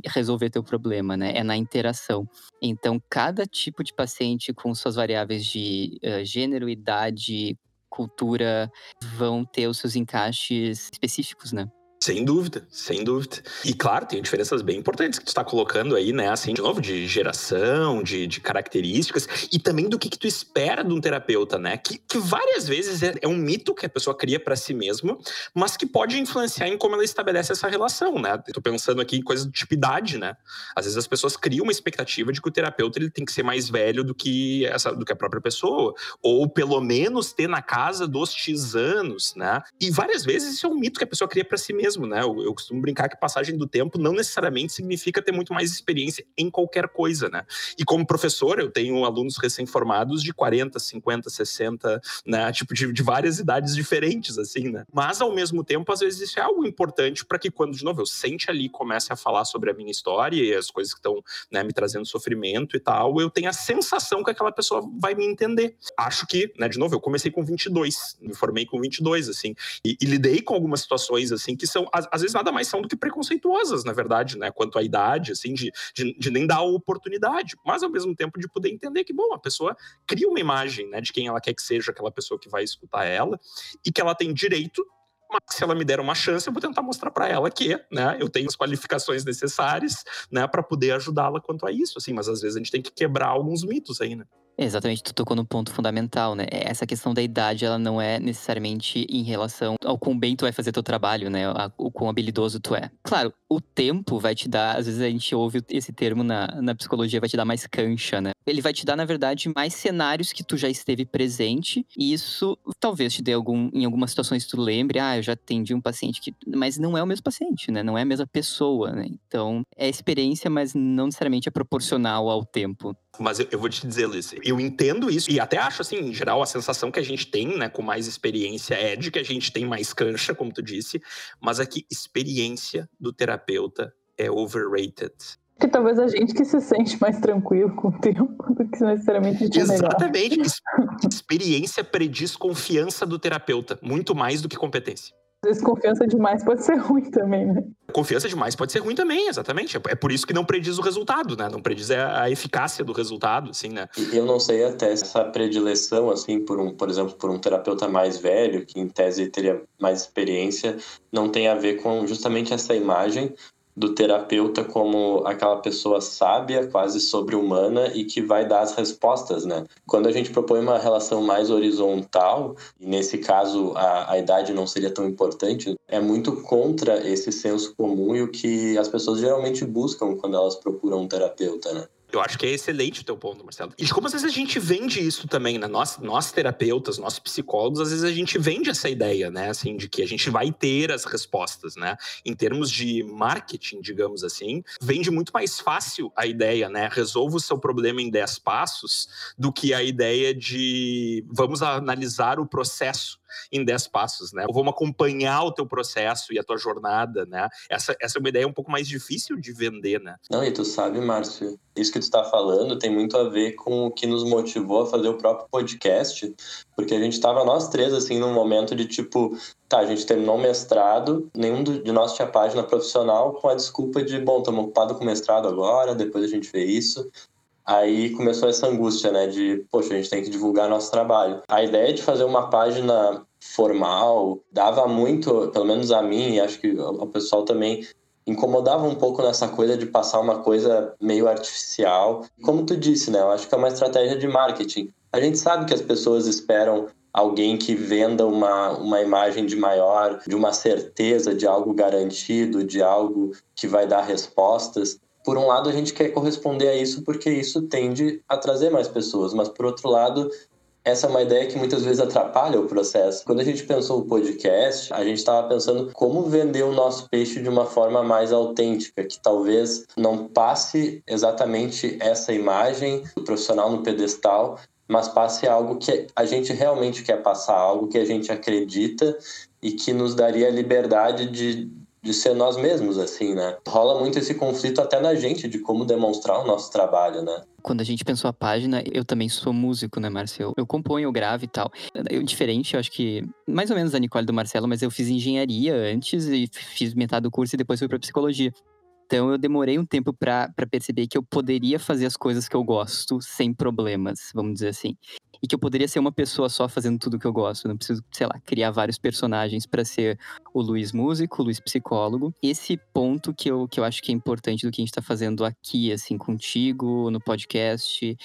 resolver teu problema, né? É na interação. Então, cada tipo de paciente com suas variáveis de uh, gênero, idade, cultura, vão ter os seus encaixes específicos, né? Sem dúvida, sem dúvida. E claro, tem diferenças bem importantes que tu está colocando aí, né? Assim, de novo, de geração, de, de características e também do que, que tu espera de um terapeuta, né? Que, que várias vezes é, é um mito que a pessoa cria para si mesma, mas que pode influenciar em como ela estabelece essa relação, né? Tô pensando aqui em coisas de tipo idade, né? Às vezes as pessoas criam uma expectativa de que o terapeuta ele tem que ser mais velho do que essa, do que a própria pessoa, ou pelo menos ter na casa dos X anos, né? E várias vezes isso é um mito que a pessoa cria para si mesma mesmo, né? Eu, eu, costumo brincar que passagem do tempo não necessariamente significa ter muito mais experiência em qualquer coisa, né? E como professor, eu tenho alunos recém-formados de 40, 50, 60, né? Tipo, de, de, várias idades diferentes, assim, né? Mas, ao mesmo tempo, às vezes isso é algo importante para que quando, de novo, eu sente ali comece a falar sobre a minha história e as coisas que estão né, me trazendo sofrimento e tal, eu tenho a sensação que aquela pessoa vai me entender. Acho que, né, de novo, eu comecei com 22, me formei com 22, assim, e, e lidei com algumas situações, assim, que são são, às, às, vezes, nada mais são do que preconceituosas, na verdade, né? Quanto à idade, assim, de, de, de, nem dar oportunidade, mas ao mesmo tempo de poder entender que, bom, a pessoa cria uma imagem, né, de quem ela quer que seja aquela pessoa que vai escutar ela e que ela tem direito mas se ela me der uma chance, eu vou tentar mostrar para ela que, né, eu tenho as qualificações necessárias, né, para poder ajudá-la quanto a isso, assim, mas às vezes a gente tem que quebrar alguns mitos aí, né? Exatamente, tu tocou no ponto fundamental, né? Essa questão da idade, ela não é necessariamente em relação ao quão bem tu vai fazer teu trabalho, né? O quão habilidoso tu é. Claro, o tempo vai te dar, às vezes a gente ouve esse termo na, na psicologia, vai te dar mais cancha, né? Ele vai te dar, na verdade, mais cenários que tu já esteve presente, e isso talvez te dê algum, em algumas situações tu lembre, ah, eu já atendi um paciente que. Mas não é o mesmo paciente, né? Não é a mesma pessoa, né? Então, é experiência, mas não necessariamente é proporcional ao tempo. Mas eu, eu, vou te dizer, Luiz, eu entendo isso e até acho, assim, em geral, a sensação que a gente tem, né, com mais experiência é de que a gente tem mais cancha, como tu disse, mas aqui, experiência do terapeuta é overrated. Que talvez a gente que se sente mais tranquilo com o tempo do que necessariamente a gente Exatamente. Experiência prediz confiança do terapeuta, muito mais do que competência. Às vezes confiança demais pode ser ruim também, né? Confiança demais pode ser ruim também, exatamente. É por isso que não prediz o resultado, né? Não prediz a eficácia do resultado, assim, né? Eu não sei até essa predileção, assim, por um, por exemplo, por um terapeuta mais velho, que em tese teria mais experiência, não tem a ver com justamente essa imagem do terapeuta como aquela pessoa sábia, quase sobre-humana e que vai dar as respostas, né? Quando a gente propõe uma relação mais horizontal, e nesse caso a, a idade não seria tão importante, é muito contra esse senso comum e o que as pessoas geralmente buscam quando elas procuram um terapeuta, né? Eu acho que é excelente o teu ponto, Marcelo. E como às vezes a gente vende isso também, né? Nós, nós terapeutas, nós psicólogos, às vezes a gente vende essa ideia, né? Assim, de que a gente vai ter as respostas, né? Em termos de marketing, digamos assim, vende muito mais fácil a ideia, né? Resolva o seu problema em 10 passos do que a ideia de vamos analisar o processo em 10 passos, né? Vamos acompanhar o teu processo e a tua jornada, né? Essa, essa é uma ideia um pouco mais difícil de vender, né? Não, e tu sabe, Márcio, isso que tu está falando tem muito a ver com o que nos motivou a fazer o próprio podcast, porque a gente estava nós três, assim, num momento de tipo, tá, a gente terminou o mestrado, nenhum de nós tinha página profissional com a desculpa de, bom, estamos ocupados com o mestrado agora, depois a gente vê isso. Aí começou essa angústia, né, de, poxa, a gente tem que divulgar nosso trabalho. A ideia de fazer uma página formal dava muito, pelo menos a mim, e acho que o pessoal também incomodava um pouco nessa coisa de passar uma coisa meio artificial. Como tu disse, né, eu acho que é uma estratégia de marketing. A gente sabe que as pessoas esperam alguém que venda uma, uma imagem de maior, de uma certeza de algo garantido, de algo que vai dar respostas por um lado, a gente quer corresponder a isso porque isso tende a trazer mais pessoas, mas por outro lado, essa é uma ideia que muitas vezes atrapalha o processo. Quando a gente pensou o podcast, a gente estava pensando como vender o nosso peixe de uma forma mais autêntica, que talvez não passe exatamente essa imagem do profissional no pedestal, mas passe algo que a gente realmente quer passar, algo que a gente acredita e que nos daria a liberdade de de ser nós mesmos, assim, né? Rola muito esse conflito até na gente de como demonstrar o nosso trabalho, né? Quando a gente pensou a página, eu também sou músico, né, Marcelo? Eu componho, eu gravo e tal. Eu, diferente, eu acho que mais ou menos da Nicole do Marcelo, mas eu fiz engenharia antes e fiz metade do curso e depois fui para psicologia. Então eu demorei um tempo para perceber que eu poderia fazer as coisas que eu gosto sem problemas, vamos dizer assim e que eu poderia ser uma pessoa só fazendo tudo que eu gosto. não preciso, sei lá, criar vários personagens para ser o Luiz músico, o Luiz psicólogo. Esse ponto que eu, que eu acho que é importante do que a gente está fazendo aqui, assim, contigo, no podcast,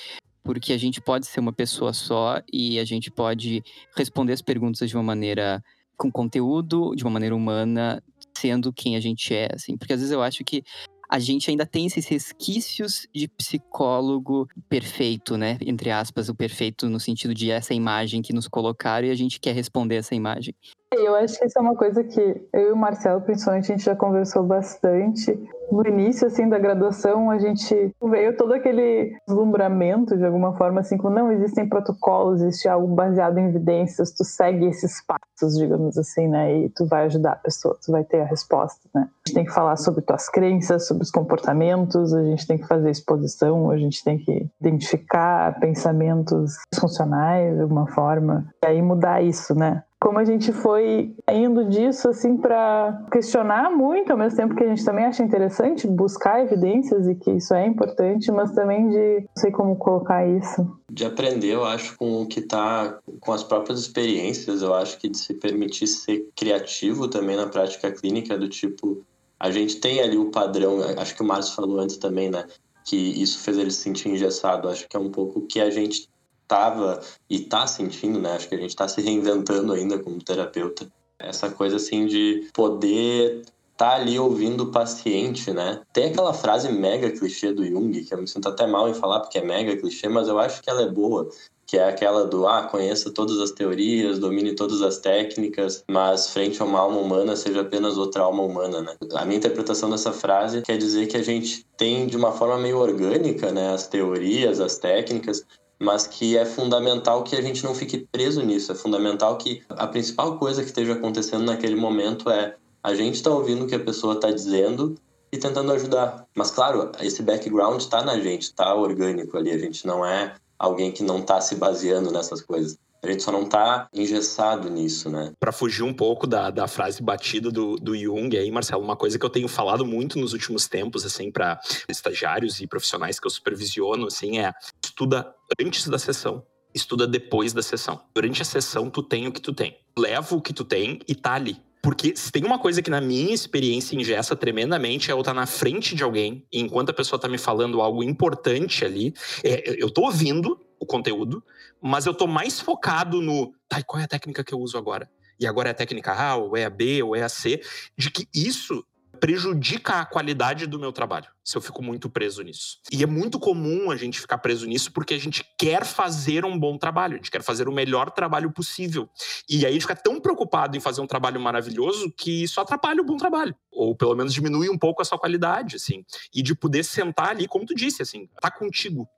porque a gente pode ser uma pessoa só e a gente pode responder as perguntas de uma maneira com conteúdo, de uma maneira humana, sendo quem a gente é, assim. Porque às vezes eu acho que a gente ainda tem esses resquícios de psicólogo perfeito, né? Entre aspas, o perfeito no sentido de essa imagem que nos colocaram e a gente quer responder essa imagem. Eu acho que isso é uma coisa que eu e o Marcelo, principalmente, a gente já conversou bastante. No início, assim, da graduação, a gente veio todo aquele deslumbramento, de alguma forma, assim, como não existem protocolos, existe algo baseado em evidências, tu segue esses passos, digamos assim, né, e tu vai ajudar a pessoa, tu vai ter a resposta, né. A gente tem que falar sobre tuas crenças, sobre os comportamentos, a gente tem que fazer exposição, a gente tem que identificar pensamentos funcionais, de alguma forma, e aí mudar isso, né como a gente foi indo disso assim para questionar muito, ao mesmo tempo que a gente também acha interessante buscar evidências e que isso é importante, mas também de não sei como colocar isso. De aprender, eu acho, com o que está com as próprias experiências, eu acho que de se permitir ser criativo também na prática clínica, do tipo, a gente tem ali o padrão, acho que o Márcio falou antes também, né? Que isso fez ele se sentir engessado. Acho que é um pouco que a gente estava e está sentindo, né? Acho que a gente está se reinventando ainda como terapeuta. Essa coisa assim de poder tá ali ouvindo o paciente, né? Tem aquela frase mega clichê do Jung, que eu me sinto até mal em falar porque é mega clichê, mas eu acho que ela é boa, que é aquela do ah, conheça todas as teorias, domine todas as técnicas, mas frente a uma alma humana seja apenas outra alma humana, né? A minha interpretação dessa frase quer dizer que a gente tem de uma forma meio orgânica, né, as teorias, as técnicas, mas que é fundamental que a gente não fique preso nisso. É fundamental que a principal coisa que esteja acontecendo naquele momento é a gente está ouvindo o que a pessoa está dizendo e tentando ajudar. Mas, claro, esse background está na gente, está orgânico ali. A gente não é alguém que não está se baseando nessas coisas. A gente só não tá engessado nisso, né? Para fugir um pouco da, da frase batida do, do Jung aí, Marcelo, uma coisa que eu tenho falado muito nos últimos tempos, assim, para estagiários e profissionais que eu supervisiono, assim, é estuda antes da sessão estuda depois da sessão. Durante a sessão, tu tem o que tu tem. Leva o que tu tem e tá ali. Porque se tem uma coisa que na minha experiência ingessa tremendamente é eu estar na frente de alguém e enquanto a pessoa está me falando algo importante ali, é, eu estou ouvindo o conteúdo, mas eu estou mais focado no, tá, qual é a técnica que eu uso agora? E agora é a técnica A, ou é a B, ou é a C, de que isso prejudica a qualidade do meu trabalho, se eu fico muito preso nisso. E é muito comum a gente ficar preso nisso porque a gente quer fazer um bom trabalho, a gente quer fazer o melhor trabalho possível. E aí a gente fica tão preocupado em fazer um trabalho maravilhoso que isso atrapalha o bom trabalho, ou pelo menos diminui um pouco a sua qualidade, assim. E de poder sentar ali, como tu disse, assim, tá contigo.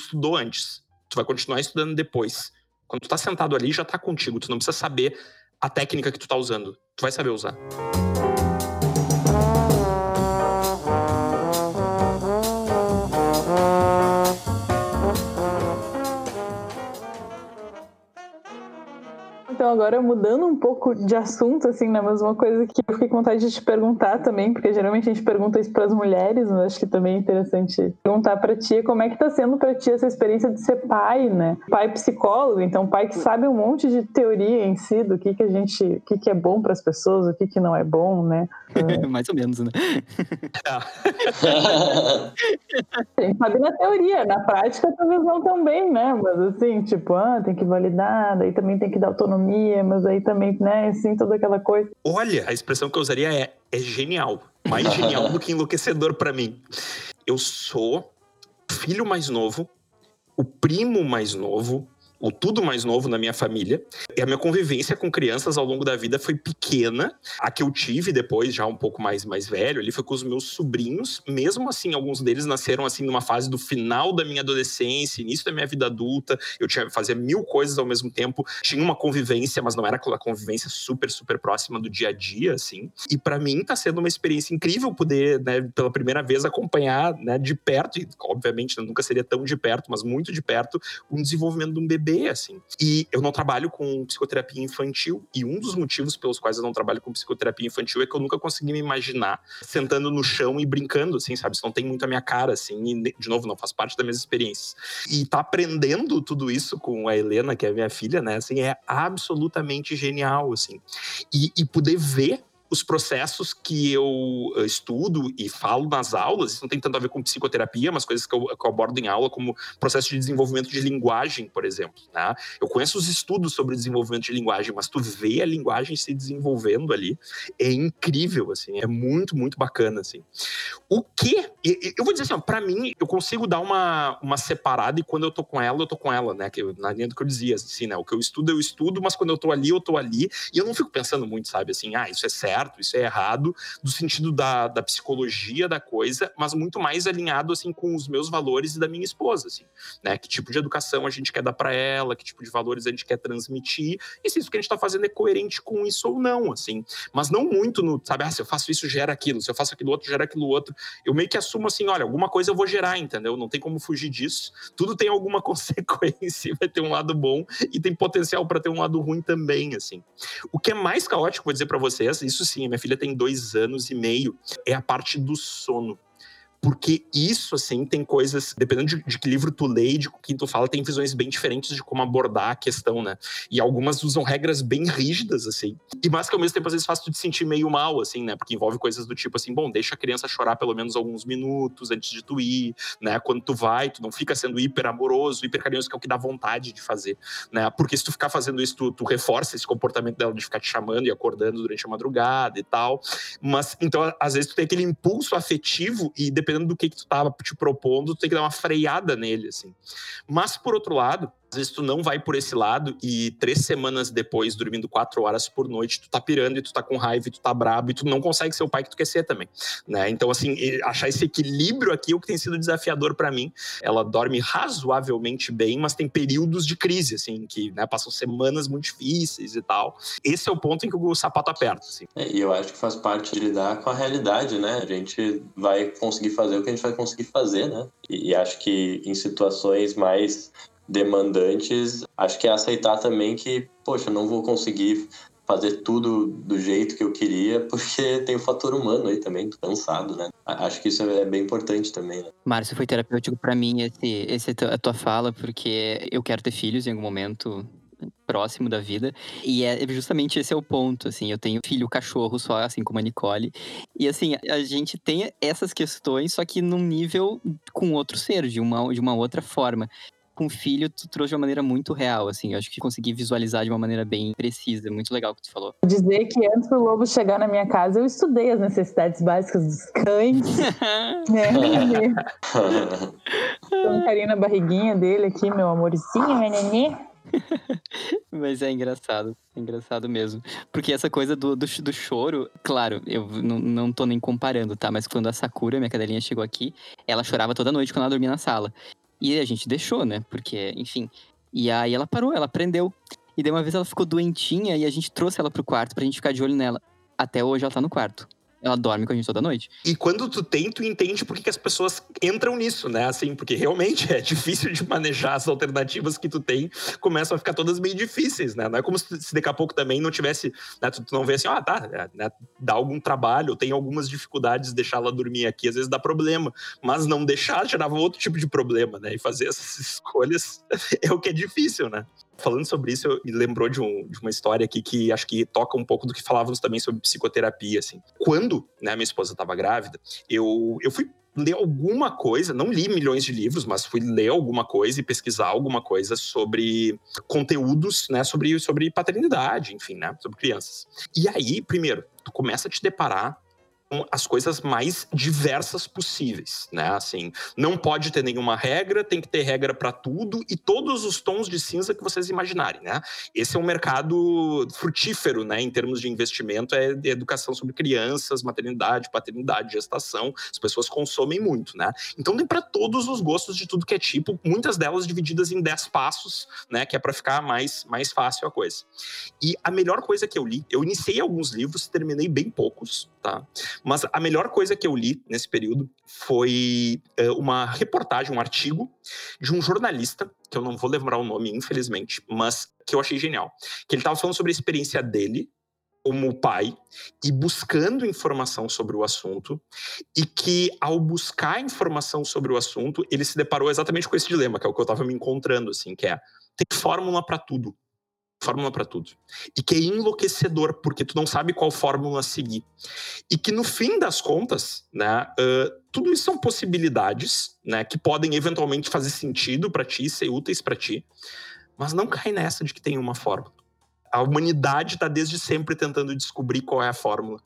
Estudou antes, tu vai continuar estudando depois. Quando tu tá sentado ali, já tá contigo, tu não precisa saber a técnica que tu tá usando, tu vai saber usar. Então, agora mudando um pouco de assunto, assim, né? Mas uma coisa que eu fiquei com vontade de te perguntar também, porque geralmente a gente pergunta isso para as mulheres, mas acho que também é interessante perguntar para ti como é que tá sendo para ti essa experiência de ser pai, né? Pai psicólogo, então pai que sabe um monte de teoria em si do que que a gente, o que que é bom para as pessoas, o que que não é bom, né? Mais ou menos, né? a gente sabe na teoria, na prática talvez não tão bem, né? Mas assim, tipo, ah, tem que validar, daí também tem que dar autonomia mas aí também, né, assim, toda aquela coisa. Olha, a expressão que eu usaria é, é genial. Mais genial do que enlouquecedor para mim. Eu sou filho mais novo, o primo mais novo, o tudo mais novo na minha família. E a minha convivência com crianças ao longo da vida foi pequena. A que eu tive depois, já um pouco mais, mais velho, ali foi com os meus sobrinhos. Mesmo assim, alguns deles nasceram assim numa fase do final da minha adolescência, início da minha vida adulta. Eu tinha fazia mil coisas ao mesmo tempo. Tinha uma convivência, mas não era aquela convivência super, super próxima do dia a dia, assim. E para mim tá sendo uma experiência incrível poder, né, pela primeira vez acompanhar, né, de perto, e obviamente nunca seria tão de perto, mas muito de perto, o desenvolvimento de um bebê assim. E eu não trabalho com psicoterapia infantil, e um dos motivos pelos quais eu não trabalho com psicoterapia infantil é que eu nunca consegui me imaginar sentando no chão e brincando, assim, sabe? Isso não tem muito a minha cara, assim, e, de novo, não faz parte das minhas experiências. E tá aprendendo tudo isso com a Helena, que é minha filha, né, assim, é absolutamente genial, assim. E, e poder ver os processos que eu eh, estudo e falo nas aulas, isso não tem tanto a ver com psicoterapia, mas coisas que eu, que eu abordo em aula, como processo de desenvolvimento de linguagem, por exemplo. Né? Eu conheço os estudos sobre desenvolvimento de linguagem, mas tu vê a linguagem se desenvolvendo ali, é incrível, assim, é muito, muito bacana, assim. O que, eu vou dizer assim, para mim, eu consigo dar uma, uma separada e quando eu tô com ela, eu tô com ela, né, na linha do que eu dizia, assim, né, o que eu estudo, eu estudo, mas quando eu tô ali, eu tô ali, e eu não fico pensando muito, sabe, assim, ah, isso é certo, certo, isso é errado, do sentido da, da psicologia da coisa, mas muito mais alinhado assim com os meus valores e da minha esposa, assim, né? Que tipo de educação a gente quer dar para ela, que tipo de valores a gente quer transmitir, e se isso que a gente está fazendo é coerente com isso ou não, assim. Mas não muito no, sabe, ah, se eu faço isso gera aquilo, se eu faço aquilo outro gera aquilo outro. Eu meio que assumo assim, olha, alguma coisa eu vou gerar, entendeu? Não tem como fugir disso. Tudo tem alguma consequência, vai ter um lado bom e tem potencial para ter um lado ruim também, assim. O que é mais caótico, vou dizer para vocês, isso sim, minha filha tem dois anos e meio, é a parte do sono porque isso, assim, tem coisas, dependendo de, de, que livro tu lê e de quem tu fala, tem visões bem diferentes de como abordar a questão, né? E algumas usam regras bem rígidas, assim. E mas que ao mesmo tempo, às vezes, faz tu te sentir meio mal, assim, né? Porque envolve coisas do tipo assim, bom, deixa a criança chorar pelo menos alguns minutos antes de tu ir, né? Quando tu vai, tu não fica sendo hiper amoroso, hiper carinhoso, que é o que dá vontade de fazer, né? Porque se tu ficar fazendo isso, tu, tu reforça esse comportamento dela de ficar te chamando e acordando durante a madrugada e tal. Mas, então, às vezes, tu tem aquele impulso afetivo e dependendo dependendo do que, que tu tava te propondo, tu tem que dar uma freada nele, assim. Mas, por outro lado, às vezes tu não vai por esse lado e três semanas depois, dormindo quatro horas por noite, tu tá pirando e tu tá com raiva e tu tá brabo e tu não consegue ser o pai que tu quer ser também, né? Então, assim, achar esse equilíbrio aqui é o que tem sido desafiador para mim. Ela dorme razoavelmente bem, mas tem períodos de crise, assim, que né, passam semanas muito difíceis e tal. Esse é o ponto em que o sapato aperta, assim. É, e eu acho que faz parte de lidar com a realidade, né? A gente vai conseguir fazer o que a gente vai conseguir fazer, né? E, e acho que em situações mais demandantes, acho que é aceitar também que, poxa, não vou conseguir fazer tudo do jeito que eu queria, porque tem o fator humano aí também, cansado, né? Acho que isso é bem importante também, né? Márcio, foi terapêutico para mim esse, esse a tua fala, porque eu quero ter filhos em algum momento próximo da vida. E é justamente esse é o ponto, assim. Eu tenho filho cachorro só, assim como a Nicole. E assim, a gente tem essas questões, só que num nível com outro ser, de uma, de uma outra forma com filho, tu trouxe de uma maneira muito real, assim. Eu acho que consegui visualizar de uma maneira bem precisa. Muito legal o que tu falou. Dizer que antes do lobo chegar na minha casa, eu estudei as necessidades básicas dos cães. né? Tô um carinho na barriguinha dele aqui, meu amorzinho, meu nenê. Mas é engraçado, é engraçado mesmo. Porque essa coisa do, do, do choro, claro, eu não, não tô nem comparando, tá? Mas quando a Sakura, minha cadelinha, chegou aqui, ela chorava toda noite quando ela dormia na sala. E a gente deixou, né? Porque, enfim. E aí ela parou, ela aprendeu. E daí uma vez ela ficou doentinha e a gente trouxe ela pro quarto pra gente ficar de olho nela. Até hoje ela tá no quarto. Ela dorme com a gente toda noite. E quando tu tem, tu entende por que, as pessoas entram nisso, né? Assim, porque realmente é difícil de manejar as alternativas que tu tem, começam a ficar todas meio difíceis, né? Não é como se, daqui a pouco também não tivesse, né? Tu, tu não vê assim, ah, tá, é, né? dá algum trabalho, tem algumas dificuldades, deixar ela dormir aqui, às vezes dá problema. Mas não deixar gerava outro tipo de problema, né? E fazer essas escolhas é o que é difícil, né? Falando sobre isso, me lembrou de, um, de, uma história aqui que acho que toca um pouco do que falávamos também sobre psicoterapia, assim. Quando né, minha esposa estava grávida, eu, eu fui ler alguma coisa, não li milhões de livros, mas fui ler alguma coisa e pesquisar alguma coisa sobre conteúdos, né, sobre, sobre paternidade, enfim, né, sobre crianças. E aí, primeiro, tu começa a te deparar as coisas mais diversas possíveis, né? Assim, não pode ter nenhuma regra, tem que ter regra para tudo e todos os tons de cinza que vocês imaginarem, né? Esse é um mercado frutífero, né? Em termos de investimento, é educação sobre crianças, maternidade, paternidade, gestação. As pessoas consomem muito, né? Então tem para todos os gostos de tudo que é tipo, muitas delas divididas em 10 passos, né? Que é para ficar mais mais fácil a coisa. E a melhor coisa que eu li, eu iniciei alguns livros, terminei bem poucos, tá? Mas a melhor coisa que eu li nesse período foi uh, uma reportagem, um artigo de um jornalista, que eu não vou lembrar o nome, infelizmente, mas que eu achei genial. Que ele estava falando sobre a experiência dele como pai e buscando informação sobre o assunto e que ao buscar informação sobre o assunto ele se deparou exatamente com esse dilema que é o que eu estava me encontrando assim que é tem fórmula para tudo fórmula para tudo. E que é enlouquecedor, porque tu não sabe qual fórmula seguir. E que no fim das contas, né, uh, tudo isso são possibilidades, né, que podem eventualmente fazer sentido para ti, ser úteis para ti, mas não cai nessa de que tem uma fórmula. A humanidade está desde sempre tentando descobrir qual é a fórmula.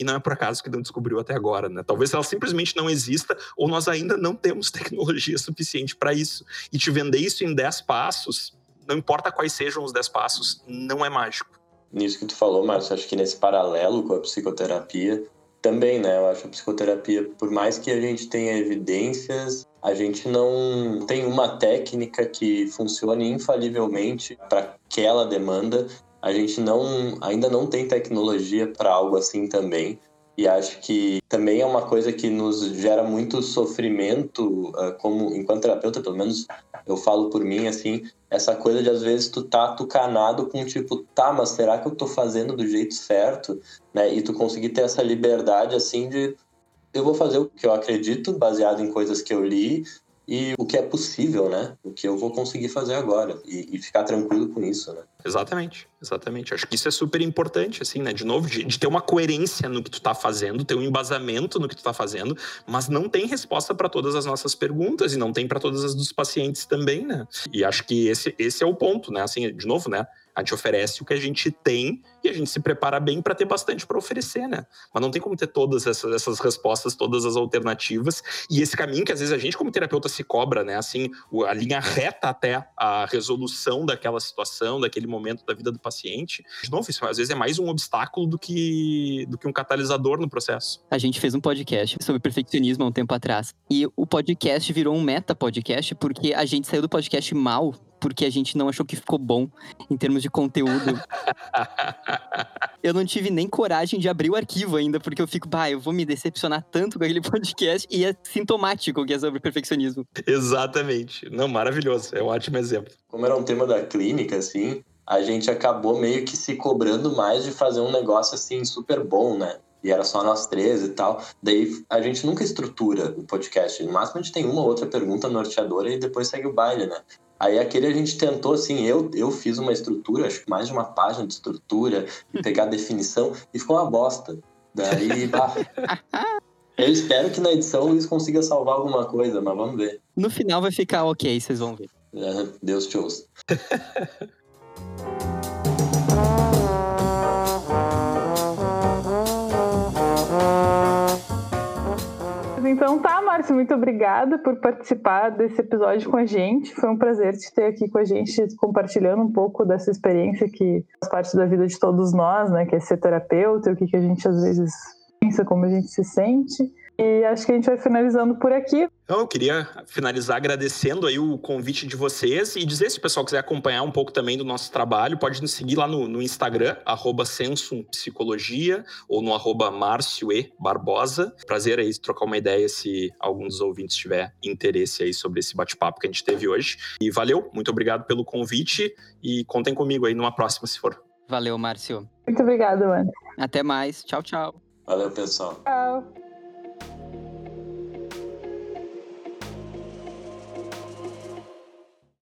E não é por acaso que não descobriu até agora, né? Talvez ela simplesmente não exista ou nós ainda não temos tecnologia suficiente para isso. E te vender isso em 10 passos, não importa quais sejam os 10 passos, não é mágico. Nisso que tu falou, Márcio, acho que nesse paralelo com a psicoterapia, também, né? Eu acho a psicoterapia, por mais que a gente tenha evidências, a gente não tem uma técnica que funcione infalivelmente para aquela demanda. A gente não, ainda não tem tecnologia para algo assim também. E acho que também é uma coisa que nos gera muito sofrimento, ah, como enquanto terapeuta, pelo menos eu falo por mim, assim, essa coisa de às vezes tu tá tucanado com tipo, tá, mas será que eu tô fazendo do jeito certo? Né? E tu conseguir ter essa liberdade, assim, de eu vou fazer o que eu acredito, baseado em coisas que eu li, e o que é possível, né? O que eu vou conseguir fazer agora e, e, ficar tranquilo com isso, né? Exatamente, exatamente. Acho que isso é super importante, assim, né? De novo, de, de ter uma coerência no que tu tá fazendo, ter um embasamento no que tu tá fazendo, mas não tem resposta para todas as nossas perguntas e não tem para todas as dos pacientes também, né? E acho que esse, esse é o ponto, né? Assim, de novo, né? A gente oferece o que a gente tem e a gente se prepara bem para ter bastante para oferecer, né? Mas não tem como ter todas essas, essas, respostas, todas as alternativas e esse caminho que às vezes a gente como terapeuta se cobra, né? Assim, a linha reta até a resolução daquela situação, daquele momento da vida do paciente. De novo, isso às vezes é mais um obstáculo do que, do que um catalisador no processo. A gente fez um podcast sobre perfeccionismo há um tempo atrás e o podcast virou um meta podcast porque a gente saiu do podcast mal porque a gente não achou que ficou bom em termos de conteúdo. Eu não tive nem coragem de abrir o arquivo ainda, porque eu fico, bah, eu vou me decepcionar tanto com aquele podcast e é sintomático que é sobre perfeccionismo. Exatamente. Não, maravilhoso. É um ótimo exemplo. Como era um tema da clínica, assim, a gente acabou meio que se cobrando mais de fazer um negócio assim super bom, né? E era só nós três e tal. Daí a gente nunca estrutura o podcast. No máximo a gente tem uma ou outra pergunta norteadora e depois segue o baile, né? Aí aquele a gente tentou, assim, eu, eu fiz uma estrutura, acho que mais de uma página de estrutura, pegar a definição, e ficou uma bosta. Daí, bah. Eu espero que na edição o Luiz consiga salvar alguma coisa, mas vamos ver. No final vai ficar ok, vocês vão ver. É, Deus te ouça. Então tá, Márcio, muito obrigada por participar desse episódio com a gente. Foi um prazer te ter aqui com a gente, compartilhando um pouco dessa experiência que faz parte da vida de todos nós, né? Que é ser terapeuta, o que, que a gente às vezes pensa, como a gente se sente. E acho que a gente vai finalizando por aqui. Eu queria finalizar agradecendo aí o convite de vocês e dizer se o pessoal quiser acompanhar um pouco também do nosso trabalho, pode nos seguir lá no, no Instagram, arroba Psicologia, ou no arroba Márcio E. Barbosa. Prazer aí trocar uma ideia se algum dos ouvintes tiver interesse aí sobre esse bate-papo que a gente teve hoje. E valeu, muito obrigado pelo convite e contem comigo aí numa próxima, se for. Valeu, Márcio. Muito obrigada, mano. Até mais. Tchau, tchau. Valeu, pessoal. Tchau.